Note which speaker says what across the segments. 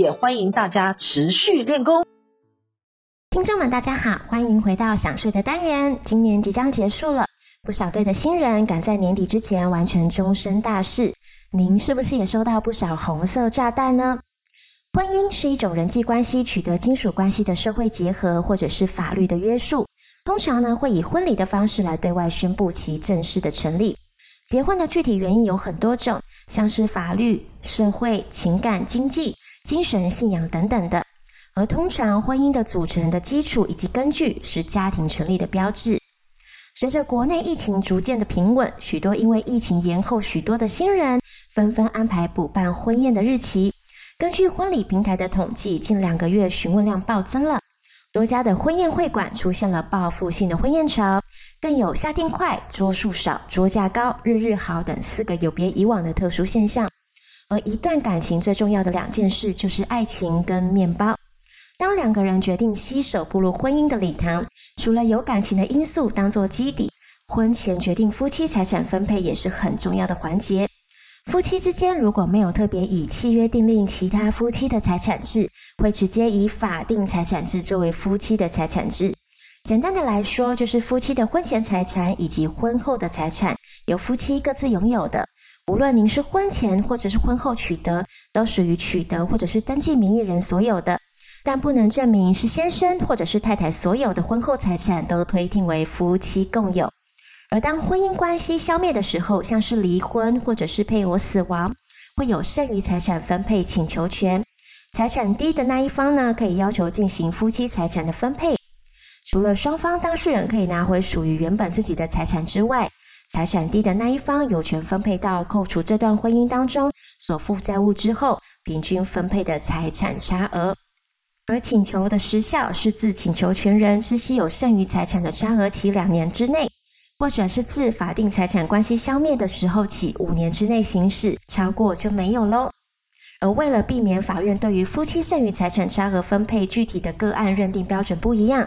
Speaker 1: 也欢迎大家持续练功。
Speaker 2: 听众们，大家好，欢迎回到想睡的单元。今年即将结束了，不少对的新人赶在年底之前完成终身大事。您是不是也收到不少红色炸弹呢？婚姻是一种人际关系取得亲属关系的社会结合，或者是法律的约束。通常呢，会以婚礼的方式来对外宣布其正式的成立。结婚的具体原因有很多种，像是法律、社会、情感、经济、精神、信仰等等的。而通常婚姻的组成的基础以及根据是家庭成立的标志。随着国内疫情逐渐的平稳，许多因为疫情延后许多的新人纷纷安排补办婚宴的日期。根据婚礼平台的统计，近两个月询问量暴增了。多家的婚宴会馆出现了报复性的婚宴潮，更有下订快、桌数少、桌价高、日日好等四个有别以往的特殊现象。而一段感情最重要的两件事就是爱情跟面包。当两个人决定携手步入婚姻的礼堂，除了有感情的因素当做基底，婚前决定夫妻财产分配也是很重要的环节。夫妻之间如果没有特别以契约订立其他夫妻的财产制，会直接以法定财产制作为夫妻的财产制。简单的来说，就是夫妻的婚前财产以及婚后的财产由夫妻各自拥有的。无论您是婚前或者是婚后取得，都属于取得或者是登记名义人所有的，但不能证明是先生或者是太太所有的婚后财产都推定为夫妻共有。而当婚姻关系消灭的时候，像是离婚或者是配偶死亡，会有剩余财产分配请求权。财产低的那一方呢，可以要求进行夫妻财产的分配。除了双方当事人可以拿回属于原本自己的财产之外，财产低的那一方有权分配到扣除这段婚姻当中所负债务之后平均分配的财产差额。而请求的时效是自请求权人知悉有剩余财产的差额起两年之内。或者是自法定财产关系消灭的时候起五年之内行使，超过就没有喽。而为了避免法院对于夫妻剩余财产差额分配具体的个案认定标准不一样，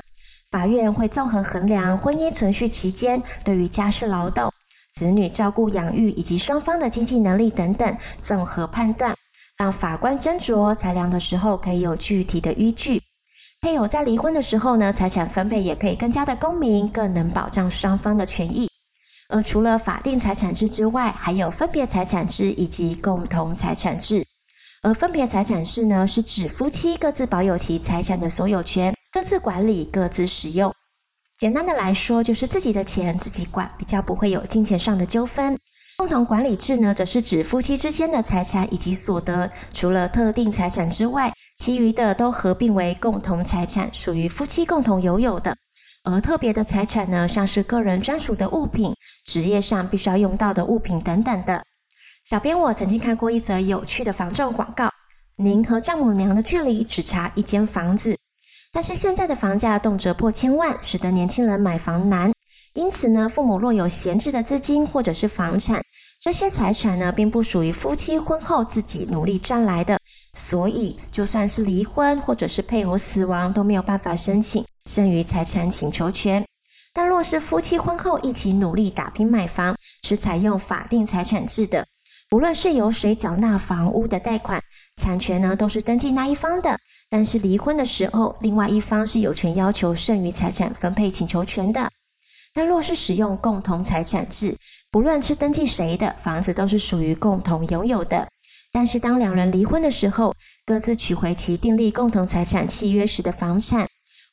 Speaker 2: 法院会综合衡量婚姻存续期间对于家事劳动、子女照顾养育以及双方的经济能力等等综合判断，让法官斟酌裁量的时候可以有具体的依据。配偶在离婚的时候呢，财产分配也可以更加的公平，更能保障双方的权益。而除了法定财产制之外，还有分别财产制以及共同财产制。而分别财产制呢，是指夫妻各自保有其财产的所有权，各自管理、各自使用。简单的来说，就是自己的钱自己管，比较不会有金钱上的纠纷。共同管理制呢，则是指夫妻之间的财产以及所得，除了特定财产之外，其余的都合并为共同财产，属于夫妻共同拥有的。而特别的财产呢，像是个人专属的物品、职业上必须要用到的物品等等的。小编我曾经看过一则有趣的防撞广告：您和丈母娘的距离只差一间房子，但是现在的房价动辄破千万，使得年轻人买房难。因此呢，父母若有闲置的资金或者是房产，这些财产呢，并不属于夫妻婚后自己努力赚来的，所以就算是离婚或者是配偶死亡，都没有办法申请剩余财产请求权。但若是夫妻婚后一起努力打拼买房，是采用法定财产制的，不论是由谁缴纳房屋的贷款，产权呢都是登记那一方的。但是离婚的时候，另外一方是有权要求剩余财产分配请求权的。但若是使用共同财产制，不论是登记谁的房子，都是属于共同拥有的。但是当两人离婚的时候，各自取回其订立共同财产契约时的房产，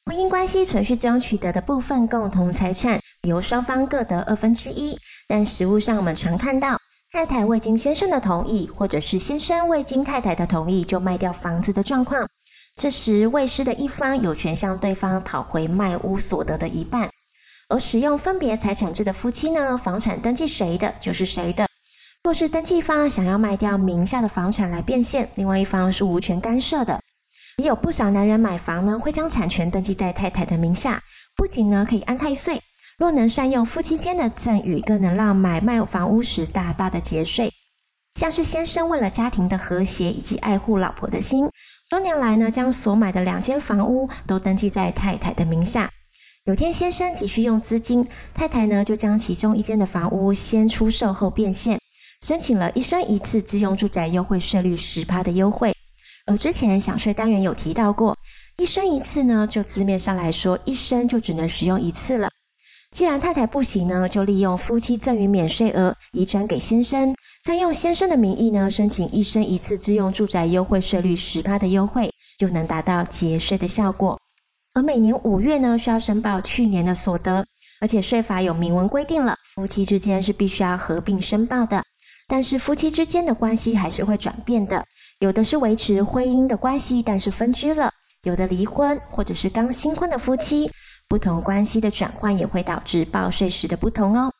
Speaker 2: 婚姻关系存续中取得的部分共同财产，由双方各得二分之一。但实务上，我们常看到太太未经先生的同意，或者是先生未经太太的同意就卖掉房子的状况。这时，未失的一方有权向对方讨回卖屋所得的一半。而使用分别财产制的夫妻呢，房产登记谁的就是谁的。若是登记方想要卖掉名下的房产来变现，另外一方是无权干涉的。也有不少男人买房呢，会将产权登记在太太的名下，不仅呢可以安太岁，若能善用夫妻间的赠与，更能让买卖房屋时大大的节税。像是先生为了家庭的和谐以及爱护老婆的心，多年来呢将所买的两间房屋都登记在太太的名下。有天先生急需用资金，太太呢就将其中一间的房屋先出售后变现，申请了一生一次自用住宅优惠税率十趴的优惠。而之前享税单元有提到过，一生一次呢，就字面上来说，一生就只能使用一次了。既然太太不行呢，就利用夫妻赠与免税额移转给先生，再用先生的名义呢，申请一生一次自用住宅优惠税率十趴的优惠，就能达到节税的效果。而每年五月呢，需要申报去年的所得，而且税法有明文规定了，夫妻之间是必须要合并申报的。但是夫妻之间的关系还是会转变的。有的是维持婚姻的关系，但是分居了；有的离婚，或者是刚新婚的夫妻，不同关系的转换也会导致报税时的不同哦。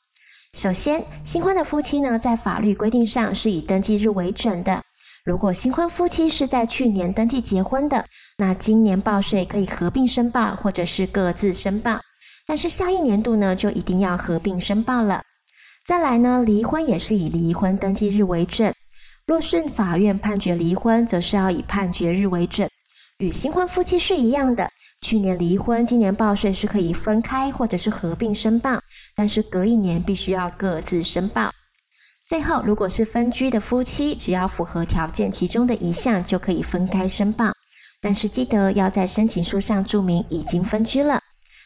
Speaker 2: 首先，新婚的夫妻呢，在法律规定上是以登记日为准的。如果新婚夫妻是在去年登记结婚的，那今年报税可以合并申报，或者是各自申报。但是下一年度呢，就一定要合并申报了。再来呢，离婚也是以离婚登记日为准。若是法院判决离婚，则是要以判决日为准，与新婚夫妻是一样的。去年离婚，今年报税是可以分开或者是合并申报，但是隔一年必须要各自申报。最后，如果是分居的夫妻，只要符合条件其中的一项，就可以分开申报。但是记得要在申请书上注明已经分居了。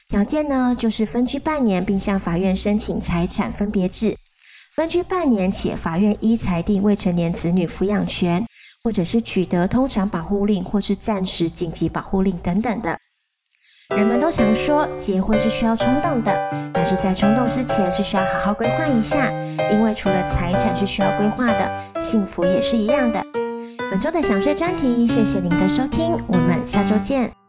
Speaker 2: 条件呢，就是分居半年，并向法院申请财产分别制。分居半年且法院依裁定未成年子女抚养权，或者是取得通常保护令，或是暂时紧急保护令等等的。人们都常说结婚是需要冲动的，但是在冲动之前是需要好好规划一下，因为除了财产是需要规划的，幸福也是一样的。本周的想睡专题，谢谢您的收听，我们下周见。